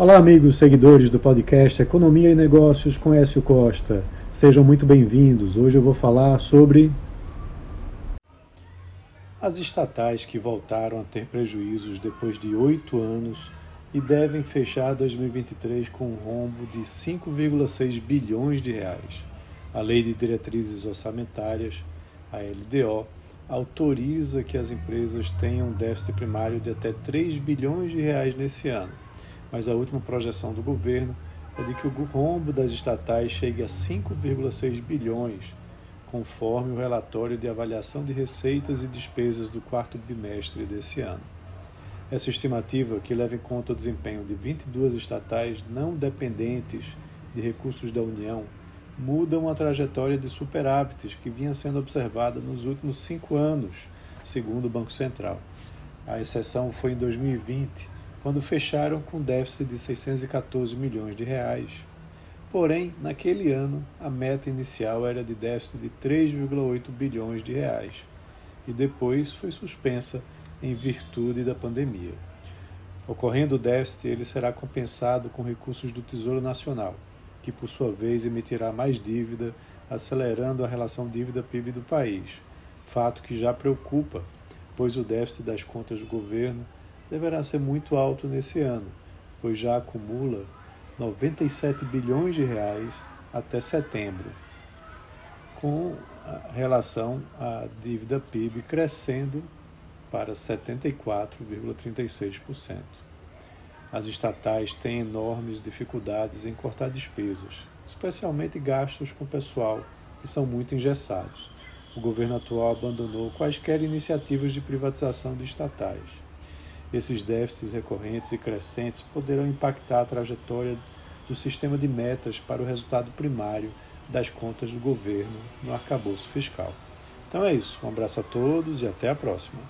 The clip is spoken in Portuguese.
Olá, amigos seguidores do podcast Economia e Negócios com Écio Costa. Sejam muito bem-vindos. Hoje eu vou falar sobre as estatais que voltaram a ter prejuízos depois de oito anos e devem fechar 2023 com um rombo de 5,6 bilhões de reais. A Lei de Diretrizes Orçamentárias, a LDO, autoriza que as empresas tenham um déficit primário de até 3 bilhões de reais nesse ano mas a última projeção do governo é de que o rombo das estatais chegue a 5,6 bilhões, conforme o relatório de avaliação de receitas e despesas do quarto bimestre desse ano. Essa estimativa, que leva em conta o desempenho de 22 estatais não dependentes de recursos da União, muda uma trajetória de superávites que vinha sendo observada nos últimos cinco anos, segundo o Banco Central. A exceção foi em 2020, quando fecharam com déficit de 614 milhões de reais. Porém, naquele ano, a meta inicial era de déficit de 3,8 bilhões de reais e depois foi suspensa em virtude da pandemia. Ocorrendo o déficit, ele será compensado com recursos do Tesouro Nacional, que por sua vez emitirá mais dívida, acelerando a relação dívida-PIB do país, fato que já preocupa, pois o déficit das contas do governo deverá ser muito alto nesse ano, pois já acumula 97 bilhões de reais até setembro, com relação à dívida PIB crescendo para 74,36%. As estatais têm enormes dificuldades em cortar despesas, especialmente gastos com pessoal, que são muito engessados. O governo atual abandonou quaisquer iniciativas de privatização de estatais. Esses déficits recorrentes e crescentes poderão impactar a trajetória do sistema de metas para o resultado primário das contas do governo no arcabouço fiscal. Então é isso. Um abraço a todos e até a próxima.